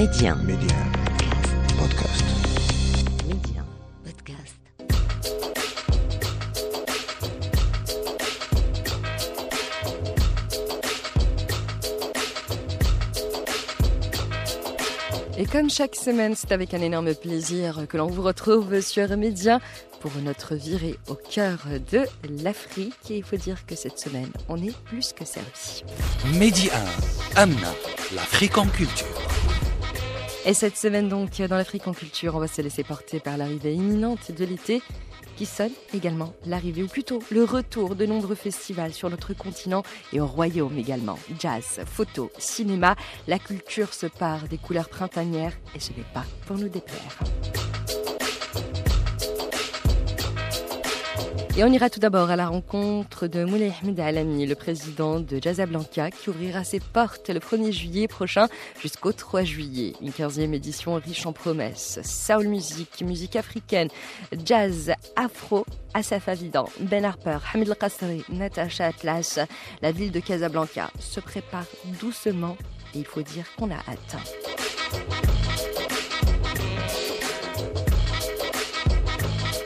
Média. Média. Podcast. Média. Podcast. Et comme chaque semaine, c'est avec un énorme plaisir que l'on vous retrouve sur Média pour notre virée au cœur de l'Afrique. Et il faut dire que cette semaine, on est plus que servi. Mehdi 1, Amna, l'Afrique en culture. Et cette semaine donc, dans l'Afrique en culture, on va se laisser porter par l'arrivée imminente de l'été qui sonne également l'arrivée, ou plutôt le retour de nombreux festivals sur notre continent et au royaume également. Jazz, photo, cinéma, la culture se part des couleurs printanières et ce n'est pas pour nous déplaire. Et on ira tout d'abord à la rencontre de Moulay Ahmed Alami, le président de Jazzablanca, qui ouvrira ses portes le 1er juillet prochain jusqu'au 3 juillet. Une 15e édition riche en promesses. Soul music, musique africaine, jazz, afro, Asaf Avidan, Ben Harper, Hamid El Qasri, Natasha Atlas. La ville de Casablanca se prépare doucement et il faut dire qu'on a hâte.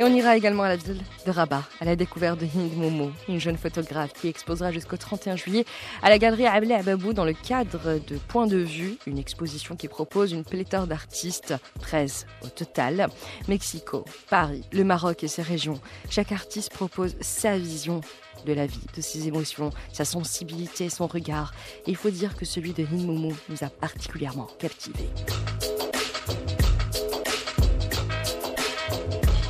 Et on ira également à la ville de Rabat, à la découverte de Hind Momo, une jeune photographe qui exposera jusqu'au 31 juillet à la galerie Ablé Ababou dans le cadre de Point de vue, une exposition qui propose une pléthore d'artistes, 13 au total. Mexico, Paris, le Maroc et ses régions. Chaque artiste propose sa vision de la vie, de ses émotions, sa sensibilité, son regard. Et il faut dire que celui de Hind Momo nous a particulièrement captivés.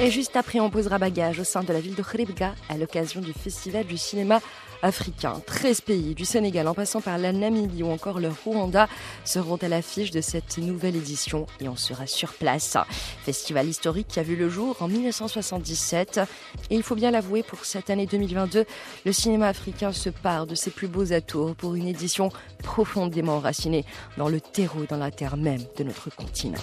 Et juste après, on posera bagage au sein de la ville de Khribga à l'occasion du Festival du cinéma africain. 13 pays, du Sénégal en passant par la Namibie ou encore le Rwanda, seront à l'affiche de cette nouvelle édition et on sera sur place. Festival historique qui a vu le jour en 1977. Et il faut bien l'avouer, pour cette année 2022, le cinéma africain se part de ses plus beaux atours pour une édition profondément enracinée dans le terreau, dans la terre même de notre continent.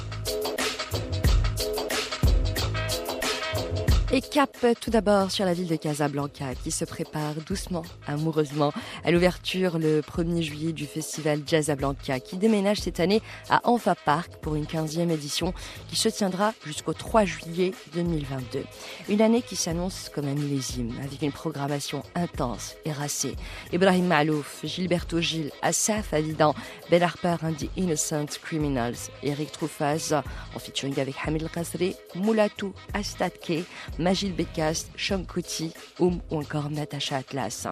Et cap tout d'abord sur la ville de Casablanca qui se prépare doucement, amoureusement à l'ouverture le 1er juillet du festival Jazzablanca qui déménage cette année à Anfa Park pour une 15e édition qui se tiendra jusqu'au 3 juillet 2022. Une année qui s'annonce comme un millésime avec une programmation intense et racée. Ibrahim Malouf, Gilberto Gil, Asaf Avidan, Ben Harper and the Innocent Criminals, Eric Troufaz en featuring avec Hamid El Qasri, Moulatou Astatke, Magil Bekas, Shom Kuti, Oum ou encore Natasha Atlas.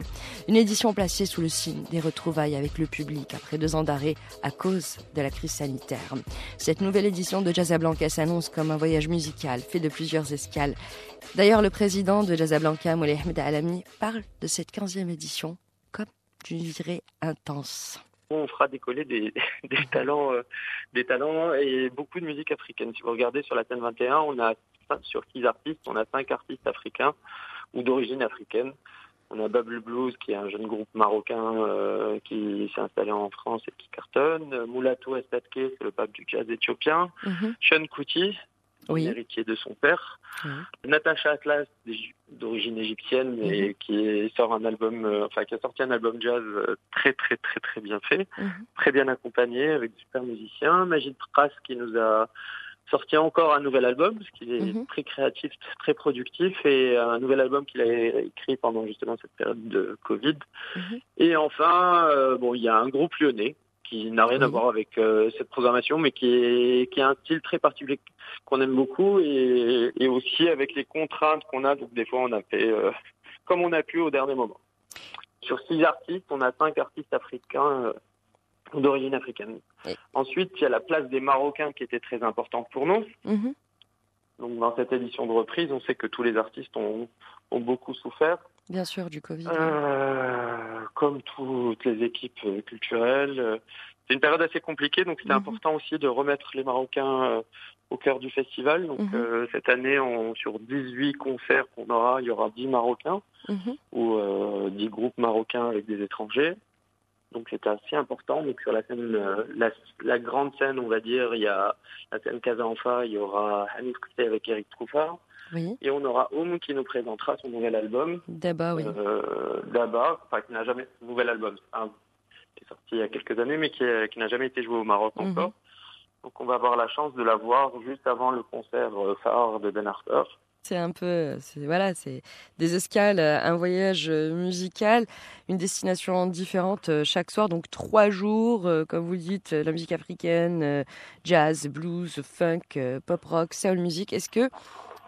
Une édition placée sous le signe des retrouvailles avec le public après deux ans d'arrêt à cause de la crise sanitaire. Cette nouvelle édition de Jazzablanca s'annonce comme un voyage musical fait de plusieurs escales. D'ailleurs, le président de Jazzablanca, Moulay Ahmed Alami, parle de cette 15e édition comme d'une virée intense on fera décoller des, des talents, euh, des talents et beaucoup de musique africaine. Si vous regardez sur la scène 21, on a sur six artistes, on a cinq artistes africains ou d'origine africaine. On a Bubble Blues, qui est un jeune groupe marocain euh, qui s'est installé en France et qui cartonne. Moulatou Estatke, c'est le pape du jazz éthiopien. Mm -hmm. Sean Kuti, oui. héritier de son père. Mm Natasha Atlas, d'origine égyptienne, mm -hmm. et qui sort un album, euh, enfin qui a sorti un album jazz très très très très bien fait, très bien accompagné avec de super musiciens. Magid Pras qui nous a sorti encore un nouvel album, parce qu'il est mmh. très créatif, très productif, et un nouvel album qu'il a écrit pendant justement cette période de Covid. Mmh. Et enfin, euh, bon, il y a un groupe lyonnais qui n'a rien mmh. à voir avec euh, cette programmation, mais qui est qui a un style très particulier qu'on aime beaucoup, et, et, aussi avec les contraintes qu'on a. Donc des fois, on a fait euh, comme on a pu au dernier moment. Sur six artistes, on a cinq artistes africains d'origine africaine. Oui. Ensuite, il y a la place des Marocains qui était très importante pour nous. Mmh. Donc, dans cette édition de reprise, on sait que tous les artistes ont, ont beaucoup souffert. Bien sûr, du Covid. Euh, comme toutes les équipes culturelles. C'est une période assez compliquée, donc c'était mmh. important aussi de remettre les Marocains euh, au cœur du festival. Donc, mmh. euh, cette année, on, sur 18 concerts qu'on aura, il y aura 10 Marocains ou 10 groupes marocains avec des étrangers. Donc c'était assez important. Donc sur la scène, la, la, grande scène, on va dire, il y a la scène Casa-Enfa, il y aura Hanif Kouté avec Eric Trouffard. Oui. Et on aura Oum qui nous présentera son nouvel album. Daba, oui. Euh, Daba, enfin qui n'a jamais, nouvel album, hein, qui est sorti il y a quelques années, mais qui, qui n'a jamais été joué au Maroc Mhm. encore. Donc on va avoir la chance de la voir juste avant le concert euh, phare de Ben Harper. C'est un peu, voilà, c'est des escales, un voyage musical, une destination différente chaque soir, donc trois jours, comme vous dites, la musique africaine, jazz, blues, funk, pop rock, soul music. Est-ce que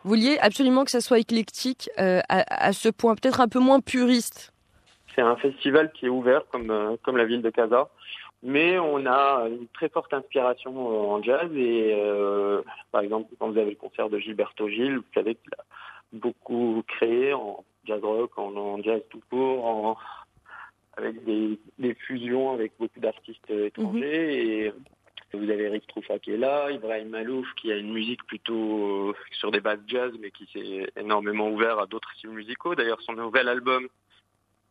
vous vouliez absolument que ça soit éclectique à, à, ce point, peut-être un peu moins puriste? C'est un festival qui est ouvert comme comme la ville de Casa mais on a une très forte inspiration en jazz et euh, par exemple quand vous avez le concert de Gilberto Gil, vous savez qu'il a beaucoup créé en jazz rock, en, jazz tout court, en, avec des, des, fusions avec beaucoup d'artistes étrangers et vous avez Eric Troufa qui est là, Ibrahim Malouf qui a une musique plutôt sur des bases jazz mais qui s'est énormément ouvert à d'autres styles musicaux. D'ailleurs son nouvel album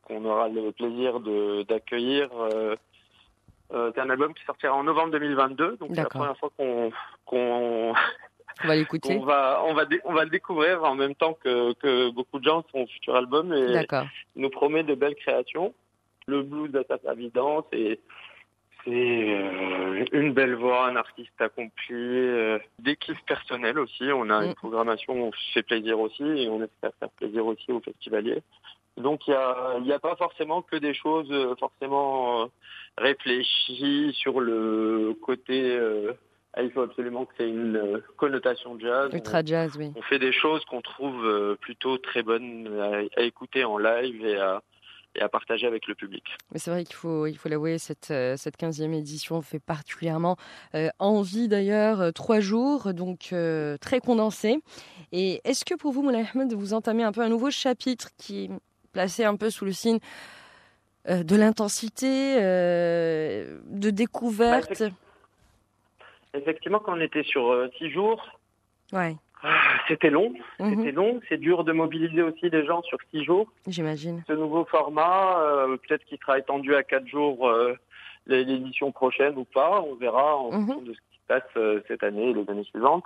qu'on aura le plaisir d'accueillir euh, euh, c'est un album qui sortira en novembre 2022, donc c'est la première fois qu'on qu'on on va l'écouter. on va on va on va le découvrir en même temps que que beaucoup de gens son futur album et il nous promet de belles créations. Le blues de sa évidence et c'est euh, une belle voix, un artiste accompli, euh, des kiffs personnels aussi. On a une mm. programmation on fait plaisir aussi et on espère faire plaisir aussi aux festivaliers. Donc il n'y a, a, pas forcément que des choses euh, forcément euh, réfléchies sur le côté. Euh, ah, il faut absolument que c'est une connotation jazz. Ultra jazz, oui. On fait des choses qu'on trouve plutôt très bonnes à, écouter en live et à, et à partager avec le public. Mais c'est vrai qu'il faut, il faut l'avouer, cette, cette 15e édition fait particulièrement envie d'ailleurs, trois jours, donc très condensé. Et est-ce que pour vous, Moulay Ahmed, vous entamez un peu un nouveau chapitre qui placé un peu sous le signe euh, de l'intensité, euh, de découverte. Bah, effectivement, quand on était sur euh, six jours, ouais. Ah, c'était long. Mhm. C'était long. C'est dur de mobiliser aussi les gens sur six jours. J'imagine. Ce nouveau format, peut-être qu'il sera étendu à quatre jours l'édition prochaine ou pas. On verra en mhm. fonction de ce qui se passe cette année et les années suivantes.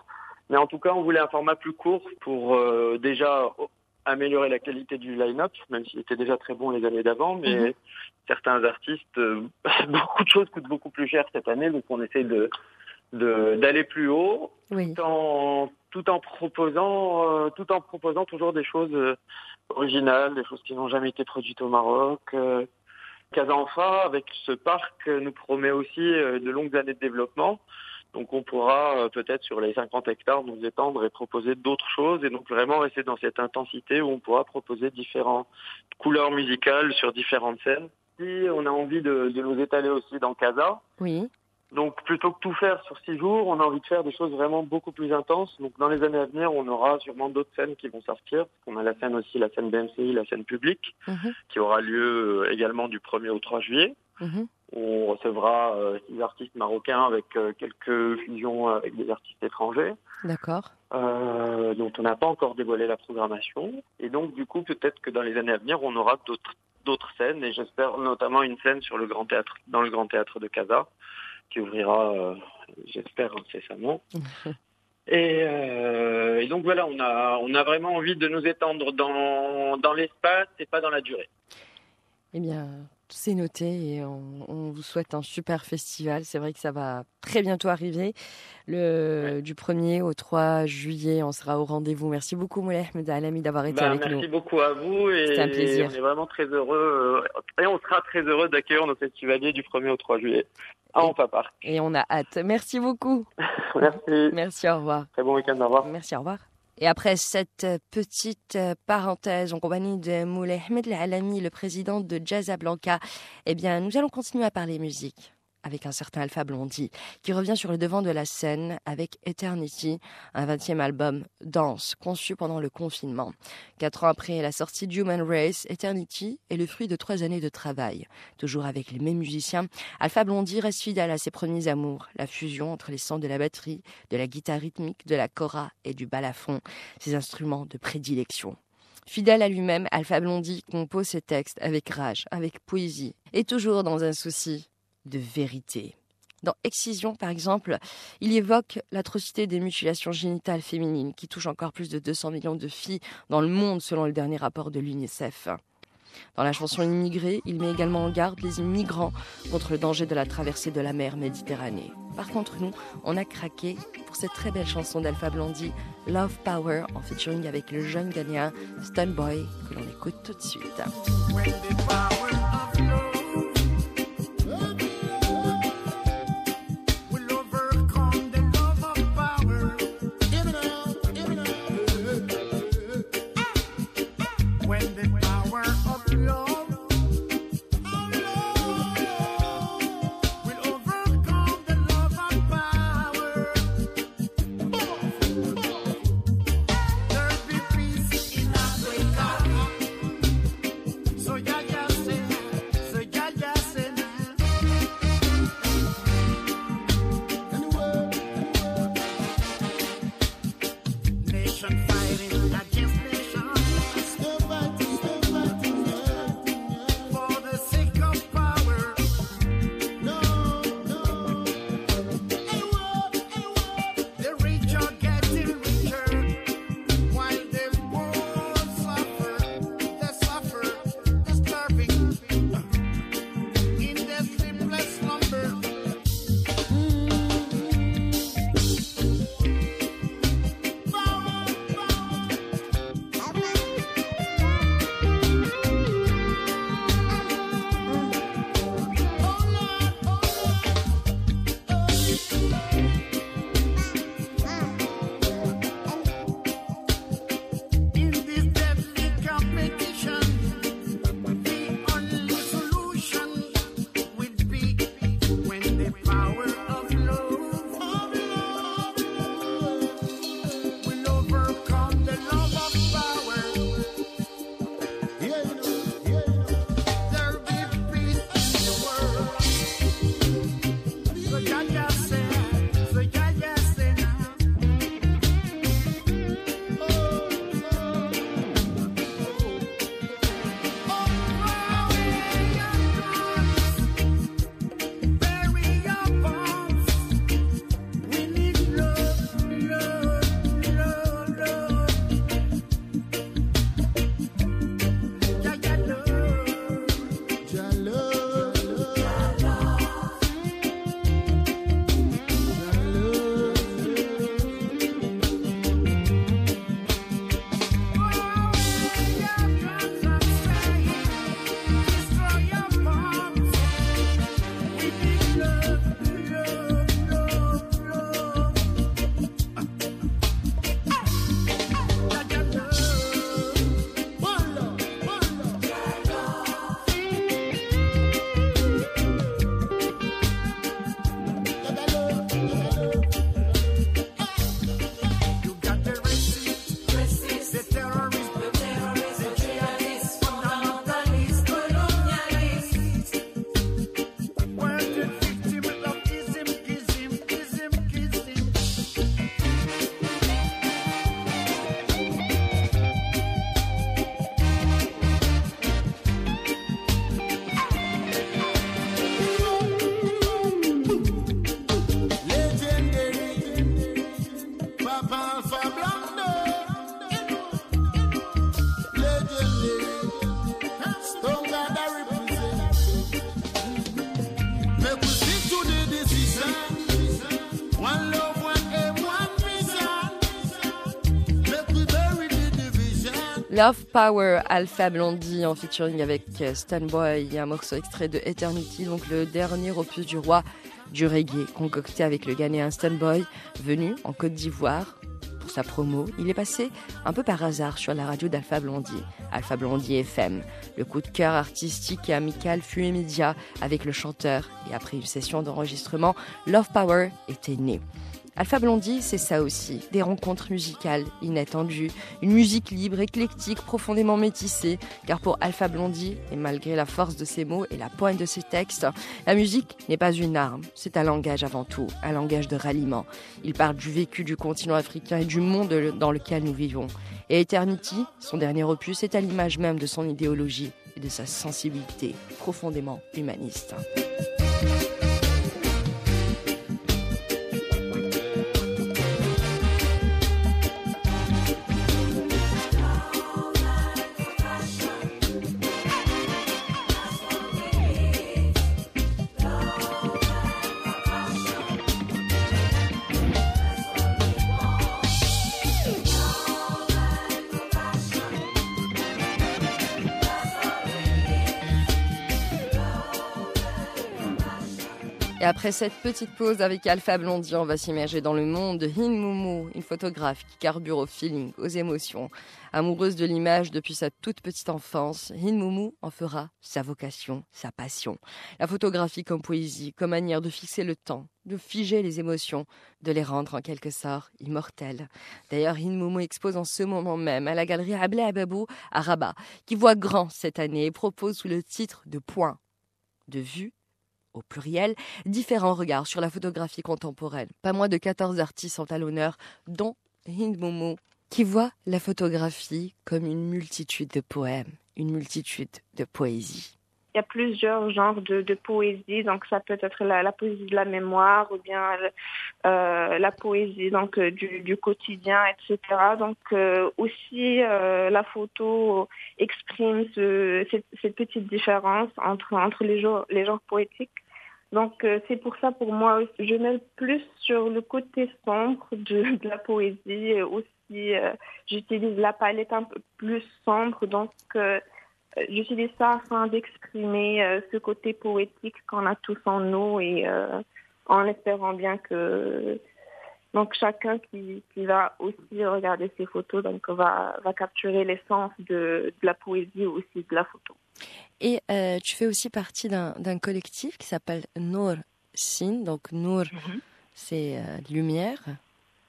Mais en tout cas, on voulait un format plus court pour déjà améliorer la qualité du line-up, même s'il était déjà très bon les années d'avant, mais mhm. certains artistes, euh, beaucoup de choses coûtent beaucoup plus cher cette année, donc on essaie de d'aller plus haut, tout en tout en proposant euh, tout en proposant toujours des choses euh, originales, des choses qui n'ont jamais été produites au Maroc. Casanfa, avec ce parc, nous promet aussi de longues années de développement. Donc on pourra euh, peut-être sur les 50 hectares nous étendre et proposer d'autres choses et donc vraiment rester dans cette intensité où on pourra proposer différentes couleurs musicales sur différentes scènes. Si on a envie de, de nous étaler aussi dans Casa, oui. donc plutôt que tout faire sur six jours, on a envie de faire des choses vraiment beaucoup plus intenses. Donc dans les années à venir, on aura sûrement d'autres scènes qui vont sortir. On a la scène aussi, la scène BMCI, la scène publique, mhm. qui aura lieu euh, également du 1er au 3 juillet. Mhm. On recevra euh, six artistes marocains avec euh, quelques fusions avec des artistes étrangers. D'accord. Euh, dont on n'a pas encore dévoilé la programmation. Et donc, du coup, peut-être que dans les années à venir, on aura d'autres d'autres scènes et j'espère notamment une scène sur le grand théâtre, dans le grand théâtre de Casa, qui ouvrira, euh, j'espère, incessamment. et, euh, et, donc voilà, on a, on a vraiment envie de nous étendre dans, dans l'espace et pas dans la durée. Eh bien, c'est noté et on, vous souhaite un super festival. C'est vrai que ça va très bientôt arriver. Le, Du 1er au 3 juillet, on sera au rendez-vous. Merci beaucoup, Moulay Alami, d'avoir été bah, avec nous. Merci beaucoup à vous. C'était un plaisir. On est vraiment très heureux. Euh, et on sera très heureux d'accueillir nos festivaliers du 1er au 3 juillet à Anfa Et on a hâte. Merci beaucoup. Merci. Merci, au revoir. Très bon week-end, au revoir. Merci, au revoir. Et après cette petite parenthèse en compagnie de Moulay Ahmed Alami, le président de Blanca, eh bien, nous allons continuer à parler musique avec un certain Alpha Blondie, qui revient sur le devant de la scène avec Eternity, un 20e album danse conçu pendant le confinement. Quatre ans après la sortie d'Human Race, Eternity est le fruit de trois années de travail. Toujours avec les mêmes musiciens, Alpha Blondie reste fidèle à ses premiers amours, la fusion entre les sons de la batterie, de la guitare rythmique, de la cora et du balafon, ses instruments de prédilection. Fidèle à lui-même, Alpha Blondie compose ses textes avec rage, avec poésie, et toujours dans un souci de vérité. Dans Excision, par exemple, il évoque l'atrocité des mutilations génitales féminines qui touchent encore plus de 200 millions de filles dans le monde selon le dernier rapport de l'UNICEF. Dans la chanson Immigré, il met également en garde les immigrants contre le danger de la traversée de la mer Méditerranée. Par contre, nous, on a craqué pour cette très belle chanson d'Alpha Blondie, Love Power, en featuring avec le jeune Ghanéen Boy, que l'on écoute tout de suite. work. Love Power, Alpha Blondie en featuring avec euh, Stanboy, un morceau extrait de Eternity, donc le dernier opus du roi du reggae, concocté avec le Ghanéen Stanboy, venu en Côte d'Ivoire pour sa promo. Il est passé un peu par hasard sur la radio d'Alpha Blondie, Alpha Blondie FM. Le coup de cœur artistique et amical fut immédiat avec le chanteur et après une session d'enregistrement, Love Power était né. Alpha Blondie, c'est ça aussi, des rencontres musicales inattendues, une musique libre, éclectique, profondément métissée, car pour Alpha Blondie, et malgré la force de ses mots et la pointe de ses textes, la musique n'est pas une arme, c'est un langage avant tout, un langage de ralliement. Il parle du vécu du continent africain et du monde dans lequel nous vivons. Et Eternity, son dernier opus, est à l'image même de son idéologie et de sa sensibilité profondément humaniste. Et après cette petite pause avec Alpha Blondie, on va s'immerger dans le monde de Hin Moumou, une photographe qui carbure au feeling, aux émotions. Amoureuse de l'image depuis sa toute petite enfance, Hin Moumou en fera sa vocation, sa passion. La photographie comme poésie, comme manière de fixer le temps, de figer les émotions, de les rendre en quelque sorte immortelles. D'ailleurs, Hin Moumou expose en ce moment même à la galerie Abla Ababou à Rabat, qui voit grand cette année et propose sous le titre de Point de vue au pluriel, différents regards sur la photographie contemporaine. Pas moins de 14 artistes sont à l'honneur, dont Hind Momo, qui voit la photographie comme une multitude de poèmes, une multitude de poésies. Il y a plusieurs genres de, poésie, donc ça peut être la, poésie de la mémoire ou bien euh, la poésie donc euh, du, quotidien, etc. Donc euh, aussi la photo exprime cette, petite différence entre entre les genres poétiques donc euh, c'est pour ça pour moi je mets plus sur le côté sombre de, la poésie aussi euh, j'utilise la palette un peu plus sombre donc euh, j'utilise ça afin d'exprimer ce côté poétique qu'on a tous en nous et en espérant bien que donc chacun qui, va aussi regarder ces photos donc va, va capturer l'essence de, la poésie aussi de la photo. Et euh, tu fais aussi partie d'un collectif qui s'appelle Nour Sin. Donc Nour, mhm. c'est euh, lumière.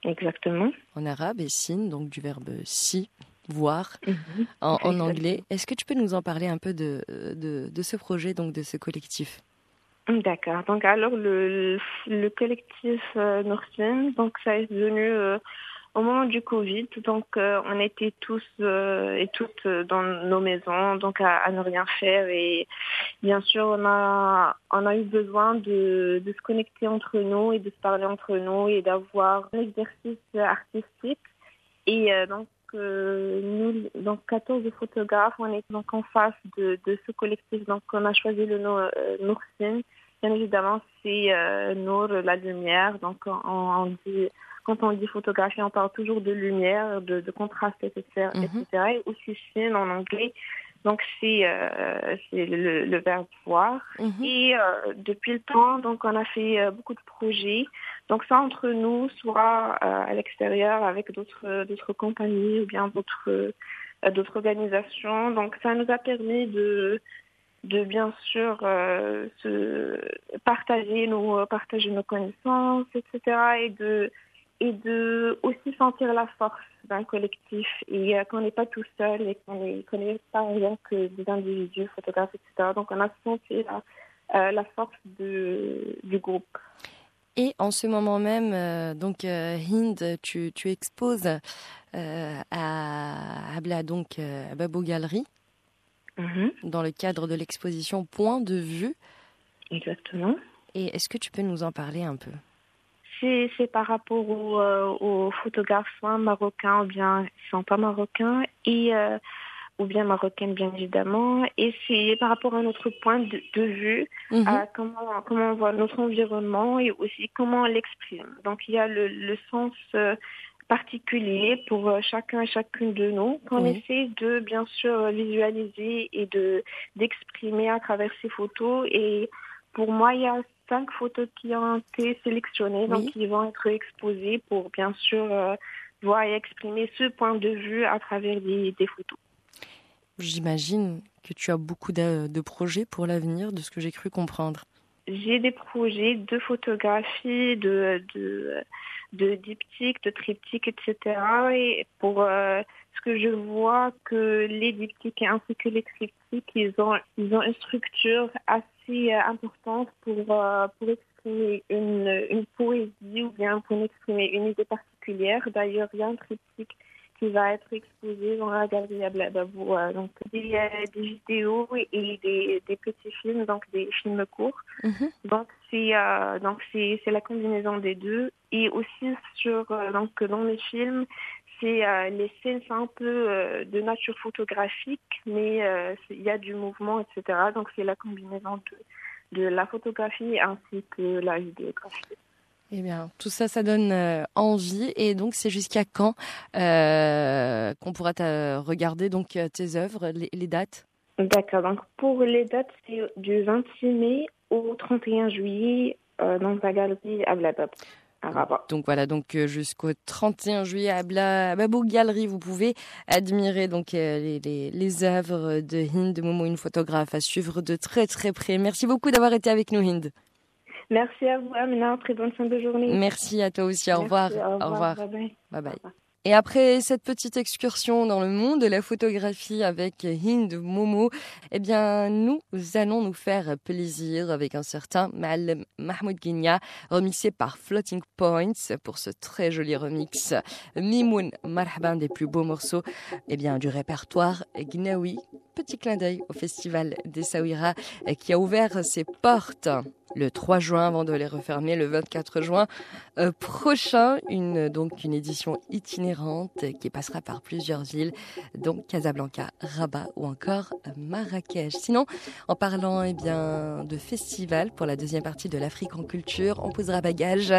Exactement. En arabe et Sin, donc du verbe si, voir, mhm. en, anglais. Est-ce que tu peux nous en parler un peu de, de, de ce projet, donc de ce collectif? D'accord. Donc alors le, le collectif euh, donc ça est venu euh, au moment du Covid. Donc euh, on était tous euh, et toutes dans nos maisons, donc à, ne rien faire et bien sûr on a on a eu besoin de, de se connecter entre nous et de se parler entre nous et d'avoir un exercice artistique et donc nous, donc 14 photographes, on est donc en face de, de ce collectif. Donc on a choisi le nom euh, Bien évidemment, c'est euh, Nour, la lumière. Donc, on, dit, quand on dit photographie, on parle toujours de lumière, de, de contraste, etc. etc. Mhm. Et aussi film en anglais. Donc, c'est euh, le, verbe voir. Mhm. Et euh, depuis le temps, donc, on a fait euh, beaucoup de projets. Donc, ça entre nous, soit à l'extérieur avec d'autres compagnies ou bien d'autres d'autres organisations. Donc, ça nous a permis de de bien sûr euh, se partager nos partager nos connaissances etc et de et de aussi sentir la force d'un collectif et euh, qu'on n'est pas tout seul et qu'on n'est pas rien que des individus photographes etc donc on a senti la, euh, la force de, du groupe et en ce moment même, donc Hind, tu, tu exposes à Abla, donc à Babou Galerie. Mhm. dans le cadre de l'exposition Point de vue. Exactement. Et est-ce que tu peux nous en parler un peu? C'est par rapport aux, euh, photographes marocains ou bien ils sont pas marocains et euh, ou bien marocaines bien évidemment. Et c'est par rapport à notre point de, vue mhm. à comment comment on voit notre environnement et aussi comment on l'exprime. Donc il y a le, le sens euh, particulier pour euh, chacun et chacune de nous qu'on essaie de bien sûr visualiser et de d'exprimer à travers ces photos. Et pour moi il y a cinq photos qui ont été sélectionnées donc qui vont être exposées pour bien sûr euh, voir et exprimer ce point de vue à travers des, des photos. J'imagine que tu as beaucoup de, de projets pour l'avenir de ce que j'ai cru comprendre. J'ai des projets de photographie, de, de de diptyques, de triptyques, etc. Et pour euh, ce que je vois que les diptyques ainsi que les triptyques, ils ont, ils ont une structure assez euh, importante pour, euh, pour exprimer une, une poésie ou bien pour exprimer une idée particulière. D'ailleurs, il y a un triptyque qui va être exposé dans la galerie à Blababou. donc des, des, vidéos et des, des, petits films, donc des films courts. Mhm. Donc c'est euh, donc c'est c'est la combinaison des deux et aussi sur euh, donc dans les films c'est euh, les scènes c'est un peu de nature photographique mais il y a du mouvement etc. Donc c'est la combinaison de de la photographie ainsi que la vidéographie. Eh bien, tout ça, ça donne euh, envie. Et donc, c'est jusqu'à quand euh, qu'on pourra regarder donc euh, tes œuvres, les, dates? D'accord. Donc, pour les dates, c'est du 26 mai au 31 juillet dans sa galerie à Donc voilà, donc euh, jusqu'au 31 juillet à, Bla, Babou Galerie, vous pouvez admirer donc euh, les, les, les, œuvres de Hind Momo, une photographe à suivre de très très près. Merci beaucoup d'avoir été avec nous, Hind. Merci à vous, Amina. Très bonne fin de journée. Merci à toi aussi. Au revoir. Au revoir. Bye bye. bye, bye. Et après cette petite excursion dans le monde de la photographie avec Hind Momo, eh bien, nous allons nous faire plaisir avec un certain Mahmoud Guinia, remixé par Floating Points pour ce très joli remix. Mimoun Marhaban des plus beaux morceaux, eh bien, du répertoire Gnawi. Petit clin d'œil au festival des Saouira qui a ouvert ses portes le 3 juin avant de les refermer le 24 juin euh, prochain. Une, donc une édition itinérante qui passera par plusieurs villes, donc Casablanca, Rabat ou encore Marrakech. Sinon, en parlant eh bien, de festival pour la deuxième partie de l'Afrique en culture, on posera bagage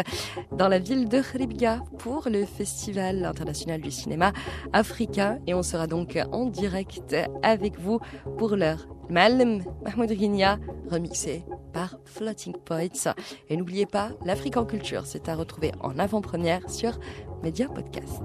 dans la ville de Khribga pour le festival international du cinéma africain et on sera donc en direct avec vous pour l'heure Malm Mahmoud Rinia, remixé par Floating Points. Et n'oubliez pas, l'Afrique en culture, c'est à retrouver en avant-première sur Media Podcast.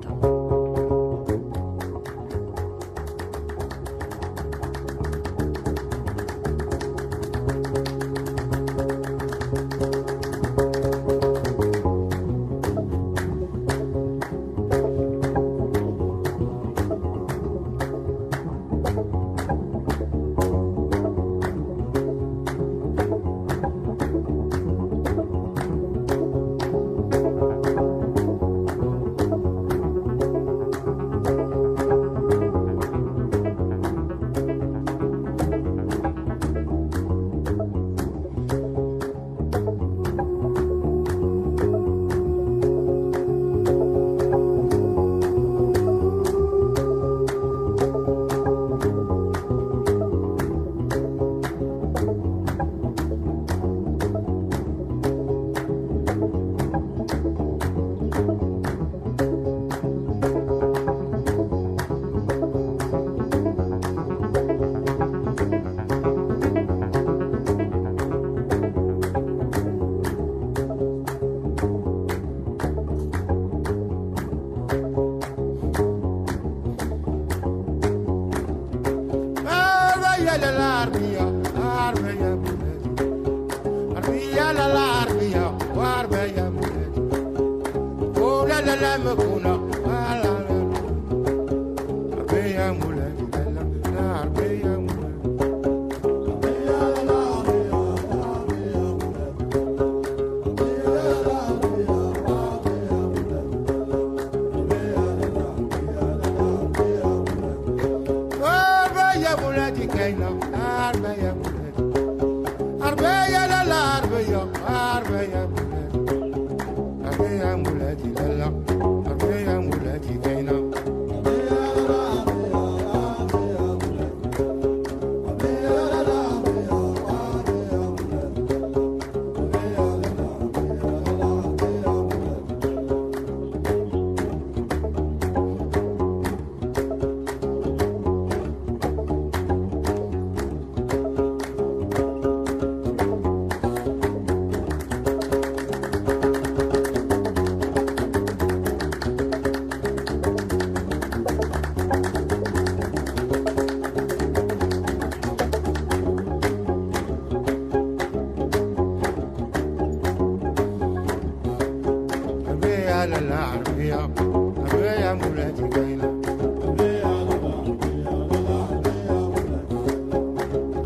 على العربية أبي يا مولاتي كاينة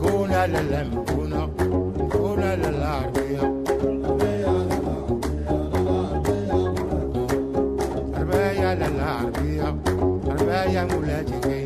كون على المكونة كون على العربية أربايا للعربية أربايا مولاتي كاينة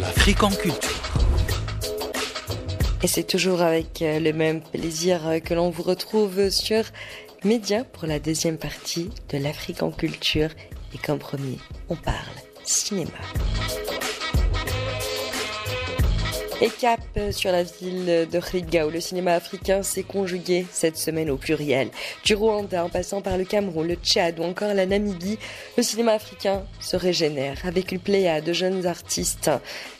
L'Afrique en culture. Et c'est toujours avec euh, le même plaisir euh, que l'on vous retrouve sur Média pour la deuxième partie de l'Afrique en culture. Et comme premier, on parle cinéma. Et cap sur la ville de Riga où le cinéma africain s'est conjugué cette semaine au pluriel. Du Rwanda en passant par le Cameroun, le Tchad ou encore la Namibie, le cinéma africain se régénère avec une pléiade de jeunes artistes,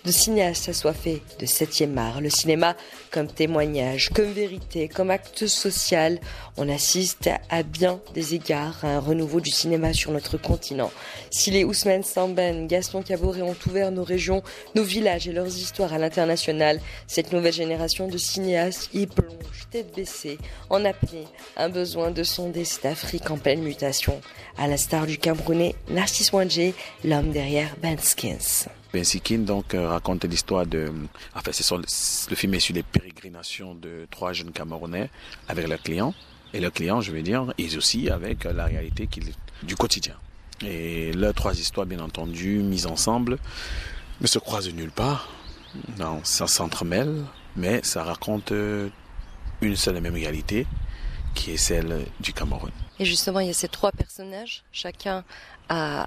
de cinéastes assoiffés de septième art. Le cinéma comme témoignage, comme vérité, comme acte social. On assiste à bien des égards à un renouveau du cinéma sur notre continent. Si les Ousmane Samben, Gaston Caboret ont ouvert nos régions, nos villages et leurs histoires à l'international, cette nouvelle génération de cinéastes y plonge tête baissée, en apnée, un besoin de sonder cette Afrique en pleine mutation, à la star du Camerounais Narcisse Wangé, l'homme derrière Bensikin donc euh, raconte l'histoire de, enfin c'est le film est sur les pérégrinations de trois jeunes Camerounais avec leurs clients et leurs clients, je veux dire, et aussi avec la réalité du quotidien. Et leurs trois histoires, bien entendu, mises ensemble, ne se croisent nulle part. Non, ça s'entremêle, mais ça raconte euh, une seule et même réalité, qui est celle du Cameroun. Et justement, il y a ces trois personnages, chacun a,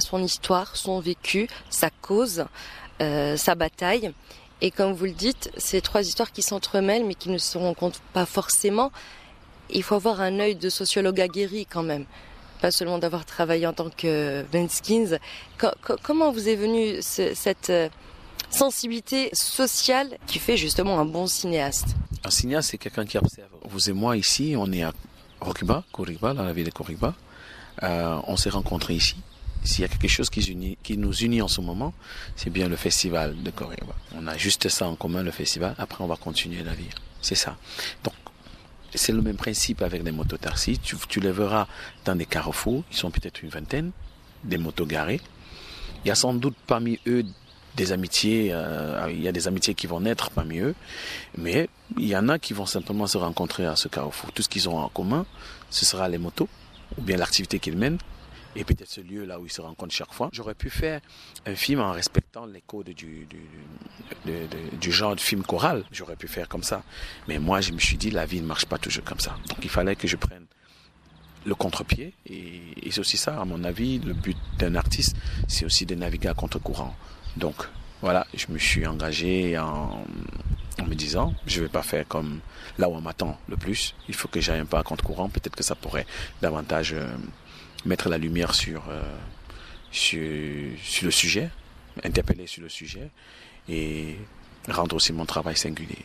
son histoire, son vécu, sa cause, euh, sa bataille. Et comme vous le dites, ces trois histoires qui s'entremêlent, mais qui ne se rencontrent pas forcément. Il faut avoir un œil de sociologue aguerri quand même pas seulement d'avoir travaillé en tant que Benskins. comment vous est venue cette, euh, sensibilité sociale qui fait justement un bon cinéaste? Un cinéaste, c'est quelqu'un qui observe. Vous et moi, ici, on est à Rokiba, Koriba, dans la ville de Koriba. Euh, on s'est rencontrés ici. S'il y a quelque chose qui, nous unit en ce moment, c'est bien le festival de Koriba. On a juste ça en commun, le festival. Après, on va continuer la vie. C'est ça. Donc, c'est le même principe avec les mototaxis. Tu, tu les verras dans des carrefours. Ils sont peut-être une vingtaine, des motos garées. Il y a sans doute parmi eux des amitiés, euh, il y a des amitiés qui vont naître parmi eux, mais il y en a qui vont simplement se rencontrer à ce carrefour. Tout ce qu'ils ont en commun, ce sera les motos, ou bien l'activité qu'ils mènent, et peut-être ce lieu là où ils se rencontrent chaque fois. J'aurais pu faire un film en respectant les codes du, du, du genre de film choral. J'aurais pu faire comme ça. Mais moi, je me suis dit, la vie ne marche pas toujours comme ça. Donc il fallait que je prenne le contre-pied. Et, et c'est aussi ça, à mon avis, le but d'un artiste, c'est aussi de naviguer à contre-courant. Donc voilà, je me suis engagé en, me disant, je vais pas faire comme là où on m'attend le plus. Il faut que j'aille un peu à contre-courant. Peut-être que ça pourrait davantage euh, mettre la lumière sur, euh, sur, sur le sujet, interpeller sur le sujet et rendre aussi mon travail singulier.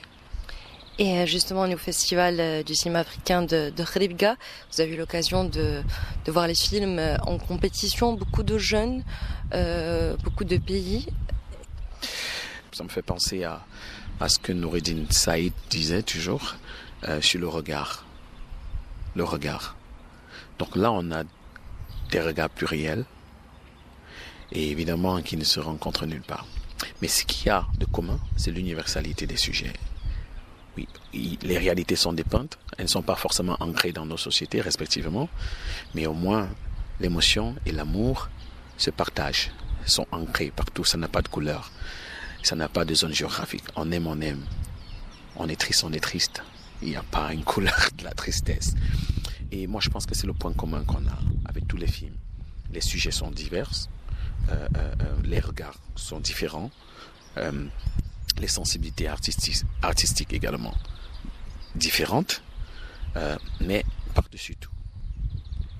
Et euh, justement, au Festival du cinéma africain de, de vous avez eu l'occasion de, de, voir les films en compétition, beaucoup de jeunes, euh, beaucoup de pays. Ça me fait penser à, à ce que Noureddin Saïd disait toujours euh, sur le regard. Le regard. Donc là, on a des regards pluriels et évidemment qui ne se rencontrent nulle part. Mais ce qu'il y a de commun, c'est l'universalité des sujets. Oui, les réalités sont dépeintes, elles ne sont pas forcément ancrées dans nos sociétés respectivement, mais au moins l'émotion et l'amour se partagent, sont ancrés partout, ça n'a pas de couleur, ça n'a pas de zone géographique. On aime, on aime. On est triste, on est triste. Il n'y a pas une couleur de la tristesse. Et moi, je pense que c'est le point commun qu'on a avec tous les films. Les sujets sont divers, euh, euh, euh, les regards sont différents, les sensibilités artistiques, artistiques également différentes, mais par-dessus tout,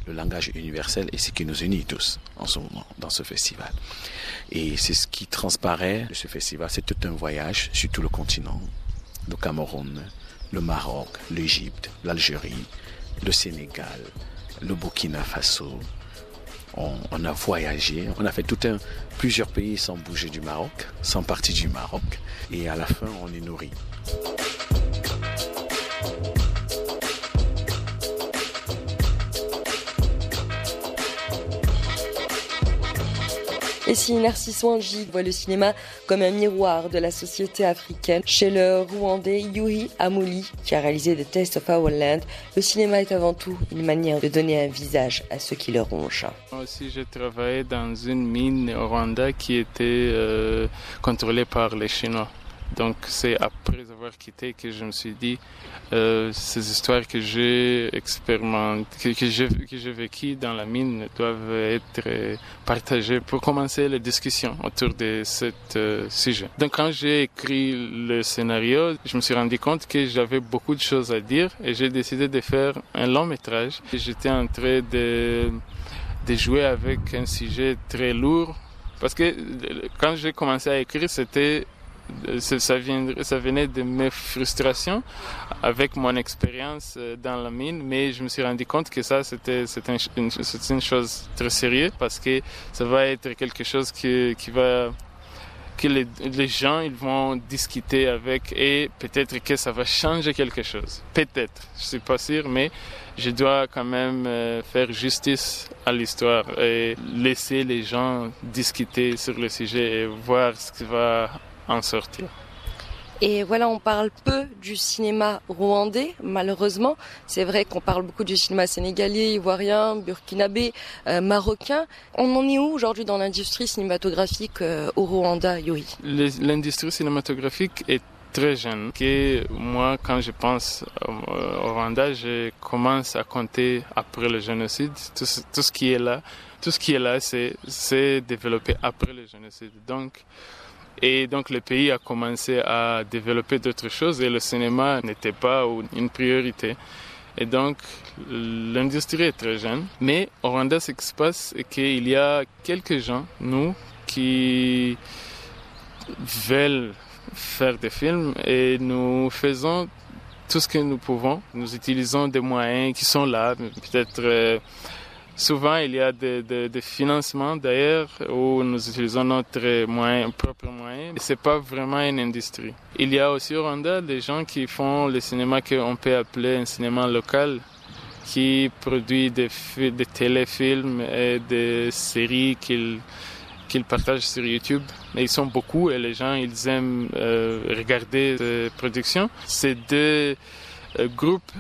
le langage universel est ce qui nous unit tous en ce moment dans ce festival. Et c'est ce qui transparaît de ce festival. C'est tout un voyage sur tout le continent. Le Cameroun, le Maroc, l'Égypte, l'Algérie, le Sénégal, le Burkina Faso. On, a voyagé, on a fait tout un, plusieurs pays sans bouger du Maroc, sans partir du Maroc. Et à la fin, on est nourri. Et si Narcisse Wanji voit le cinéma comme un miroir de la société africaine, chez le Rwandais Yuri Amouli, qui a réalisé The Taste of Our Land, le cinéma est avant tout une manière de donner un visage à ceux qui le rongent. Aussi, j'ai travaillé dans une mine au Rwanda qui était euh, contrôlée par les Chinois. Donc c'est après avoir quitté que je me suis dit euh, ces histoires que j'ai expérimentées, que, que vécues dans la mine doivent être euh, partagées pour commencer les discussions autour de ce euh, sujet. Donc quand j'ai écrit le scénario, je me suis rendu compte que j'avais beaucoup de choses à dire et j'ai décidé de faire un long métrage. J'étais en train de de jouer avec un sujet très lourd parce que quand j'ai commencé à écrire, c'était ça, venait de mes frustrations avec mon expérience euh, dans la mine, mais je me suis rendu compte que ça, c'était une, une chose très sérieuse parce que ça va être quelque chose qui, va que les, les, gens ils vont discuter avec et peut-être que ça va changer quelque chose. Peut-être, je suis pas sûr, mais je dois quand même euh, faire justice à l'histoire et laisser les gens discuter sur le sujet et voir ce qui va en sortir. Et voilà, on parle peu du cinéma rwandais, malheureusement. C'est vrai qu'on parle beaucoup du cinéma sénégalais, ivoirien, burkinabé, euh, marocain. On en est où aujourd'hui dans l'industrie cinématographique euh, au Rwanda, Yoi L'industrie cinématographique est très jeune. Que moi, quand je pense au Rwanda, je commence à compter après le génocide. Tout, tout ce qui est là, tout ce qui est là, c'est développé après le génocide. Donc, et donc le pays a commencé à développer d'autres choses et le cinéma n'était pas une priorité. Et donc l'industrie est très jeune. Mais au Rwanda, ce qui se passe, c'est qu'il y a quelques gens, nous, qui veulent faire des films et nous faisons tout ce que nous pouvons. Nous utilisons des moyens qui sont là, peut-être... Souvent, il y a des de, financements d'ailleurs où nous utilisons notre propre moyen. Ce n'est pas vraiment une industrie. Il y a aussi au Rwanda des gens qui font le cinéma qu'on peut appeler un cinéma local qui produit des, téléfilms et des séries qu'ils partagent sur YouTube. Mais ils sont beaucoup et les gens, ils aiment euh, regarder ces productions. C'est deux euh, groupes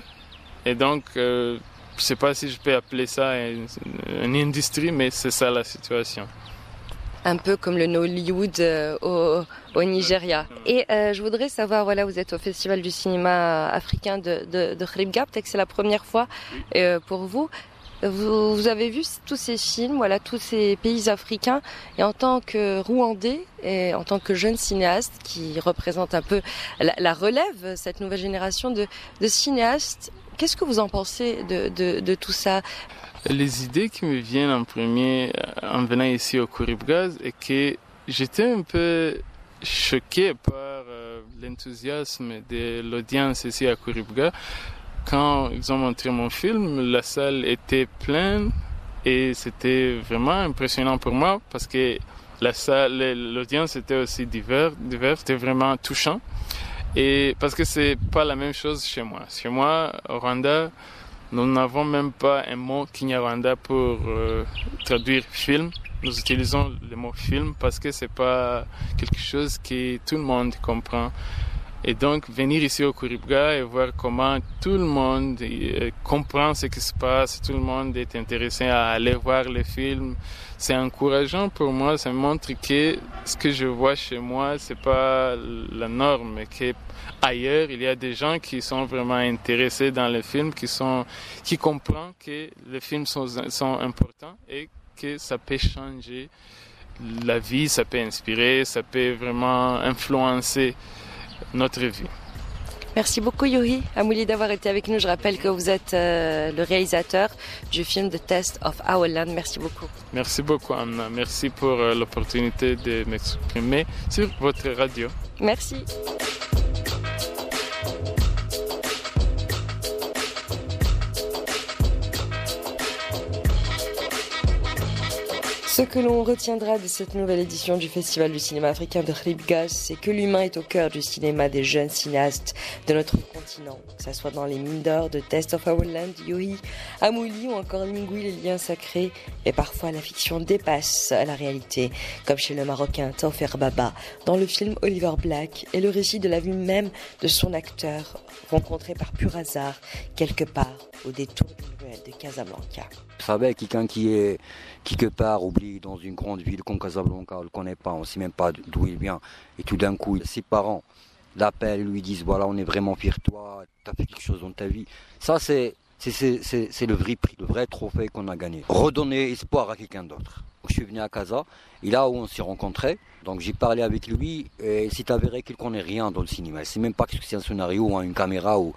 et donc euh, je ne sais pas si je peux appeler ça une, industrie, mais c'est ça la situation. Un peu comme le Nollywood euh, au, au, Nigeria. Et euh, je voudrais savoir, voilà, vous êtes au Festival du cinéma africain de, de, de peut-être que c'est la première fois euh, pour vous. vous. vous. avez vu tous ces films, voilà, tous ces pays africains, et en tant que Rwandais et en tant que jeune cinéaste qui représente un peu la, la relève, cette nouvelle génération de, de cinéastes, Qu'est-ce que vous en pensez de, tout ça Les idées qui me viennent en premier euh, en venant ici au Gaz est que j'étais un peu choqué par euh, l'enthousiasme de l'audience ici à Kuribga. Quand ils ont montré mon film, la salle était pleine et c'était vraiment impressionnant pour moi parce que la salle, l'audience était aussi diverse, diverse, c'était vraiment touchant. Et parce que c'est pas la même chose chez moi. Chez moi, au Rwanda, nous n'avons même pas un mot Kinyarwanda pour euh, traduire film. Nous utilisons le mot film parce que c'est pas quelque chose que tout le monde comprend. Et donc, venir ici au Kuribga et voir comment tout le monde euh, comprend ce qui se passe, tout le monde est intéressé à aller voir les films, c'est encourageant pour moi. Ça montre que ce que je vois chez moi, c'est pas la norme, mais qu'ailleurs, il y a des gens qui sont vraiment intéressés dans les films, qui sont, qui comprennent que les films sont, sont importants et que ça peut changer la vie, ça peut inspirer, ça peut vraiment influencer notre vie. Merci beaucoup Yuri Amouli d'avoir été avec nous. Je rappelle que vous êtes euh, le réalisateur du film The Test of Our Land. Merci beaucoup. Merci beaucoup Anna. Merci pour euh, l'opportunité de m'exprimer sur votre radio. Merci. Ce que l'on retiendra de cette nouvelle édition du Festival du cinéma africain de Ribgas, c'est que l'humain est au cœur du cinéma des jeunes cinéastes de notre continent. Que ce soit dans les mines d'or de Test of Our Land, Yohi, Amouli ou encore Lingui, les liens sacrés. Et parfois la fiction dépasse la réalité, comme chez le Marocain Taufer Baba, dans le film Oliver Black, et le récit de la vie même de son acteur, rencontré par pur hasard, quelque part au détour de Casablanca. Vous savez, quelqu'un qui est quelque part oublié dans une grande ville comme Casablanca, on ne le connaît pas, on ne sait même pas d'où il vient, et tout d'un coup, ses parents l'appellent, lui disent voilà, on est vraiment fiers de toi, tu as fait quelque chose dans ta vie. Ça, c'est c'est le vrai prix, le vrai trophée qu'on a gagné. Redonner espoir à quelqu'un d'autre. Je suis venu à Casa, et là où on s'est rencontrés, donc j'ai parlé avec lui, et c'est avéré qu'il connaît rien dans le cinéma. C'est même pas que c'est un scénario ou une caméra. Ou...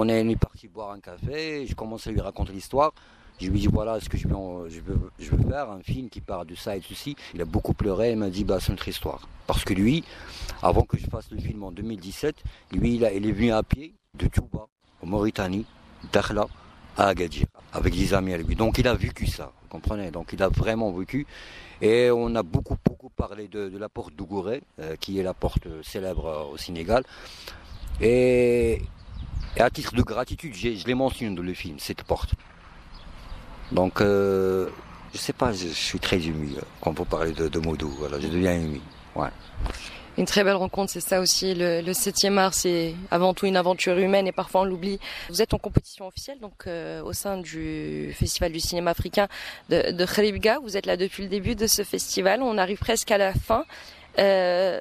On est, parti boire un café, je commence à lui raconter l'histoire. Je lui dis voilà ce que je veux, faire, un film qui parle de ça et de ceci. Il a beaucoup pleuré, il m'a dit bah c'est notre histoire. Parce que lui, avant que je fasse le film en 2017, lui il, est venu à pied de Touba, en Mauritanie, Dakhla, à Agadir, avec des amis à lui. Donc il a vécu ça, vous comprenez? Donc il a vraiment vécu. Et on a beaucoup, beaucoup parlé de, la porte d'Ougouré, euh, qui est la porte célèbre au Sénégal. Et, à titre de gratitude, je l'ai mentionné dans le film, cette porte. Donc, euh, je sais pas, je, suis très ému euh, quand vous parlez de, de Modou. Je deviens ému. Ouais. Une très belle rencontre, c'est ça aussi. Le, le 7e art, c'est avant tout une aventure humaine et parfois on l'oublie. Vous êtes en compétition officielle, donc euh, au sein du Festival du cinéma africain de, de. Vous êtes là depuis le début de ce festival. On arrive presque à la fin. Euh,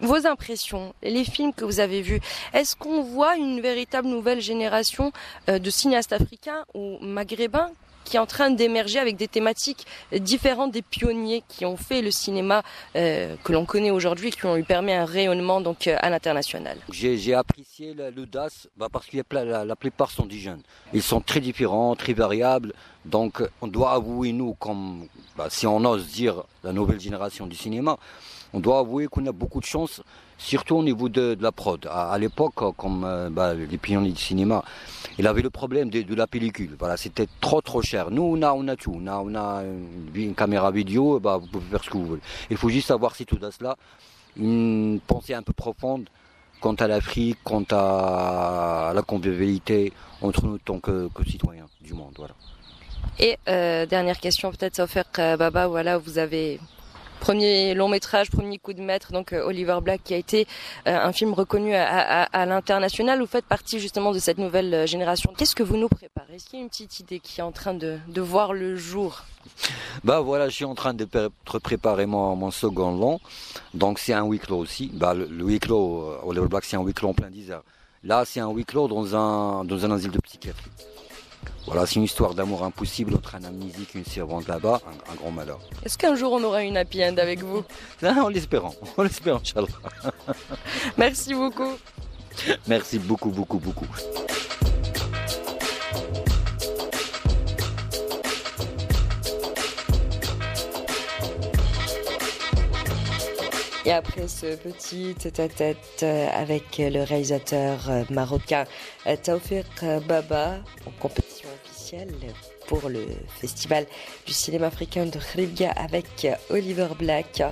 vos impressions, les films que vous avez vus, est-ce qu'on voit une véritable nouvelle génération euh, de cinéastes africains ou maghrébins qui est en train d'émerger avec des thématiques différentes des pionniers qui ont fait le cinéma euh, que l'on connaît aujourd'hui, qui ont lui permis un rayonnement donc euh, à l'international? J'ai apprécié l'audace bah, parce que la, la, plupart sont des jeunes. Ils sont très différents, très variables. Donc on doit avouer, nous, comme bah, si on ose dire la nouvelle génération du cinéma, on doit avouer qu'on a beaucoup de chance, surtout au niveau de, la prod. À, l'époque, comme euh, bah, les pionniers du cinéma, il avait le problème de, la pellicule. Voilà, c'était trop trop cher. Nous, on a, on a tout. On a, une, caméra vidéo, bah, vous pouvez faire ce que vous voulez. Il faut juste savoir si tout à cela, une pensée un peu profonde quant à l'Afrique, quant à la convivialité entre nous tant que, citoyens du monde. Voilà. Et euh, dernière question, peut-être, Sofer euh, Baba, voilà, vous avez premier long métrage, premier coup de maître, donc euh, Oliver Black, qui a été euh, un film reconnu à, l'international. Vous faites partie justement de cette nouvelle euh, génération. Qu'est-ce que vous nous préparez? Est-ce qu'il y a une petite idée qui est en train de, voir le jour? Bah voilà, je suis en train de préparer mon, second long. Donc c'est un huis clos aussi. Bah, le, huis clos, Oliver Black, c'est un huis clos en plein désert. Là, c'est un huis clos dans un, dans un asile de psychiatrie. Voilà, c'est une histoire d'amour impossible entre un amnésique et une servante là-bas, un, grand malheur. Est-ce qu'un jour on aura une happy end avec vous? En l'espérant, en l'espérant, Inch'Allah. Merci beaucoup. Merci beaucoup, beaucoup, beaucoup. Et après ce petit tête-à-tête euh, avec le réalisateur euh, marocain euh, Taufir Baba en compétition pour le festival du cinéma africain de Khribga avec Oliver Black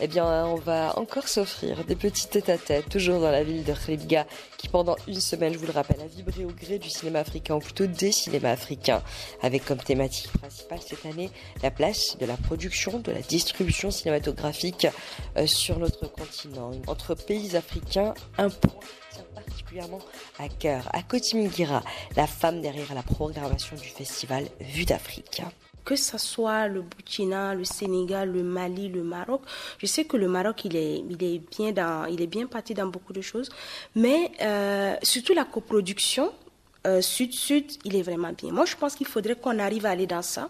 eh bien, on va encore s'offrir des petits tête-à-tête, toujours dans la ville de Khribga, qui pendant une semaine, je vous le rappelle, a vibré au gré du cinéma africain, ou plutôt des cinémas africains, avec comme thématique principale cette année la place de la production, de la distribution cinématographique euh, sur notre continent. Entre pays africains, un point particulièrement à cœur, à Kotimigira, la femme derrière la programmation du festival Vue d'Afrique que ce soit le Burkina, le Sénégal, le Mali, le Maroc. Je sais que le Maroc, il est, il est, bien, dans, il est bien parti dans beaucoup de choses, mais euh, surtout la coproduction, sud-sud, euh, il est vraiment bien. Moi, je pense qu'il faudrait qu'on arrive à aller dans ça,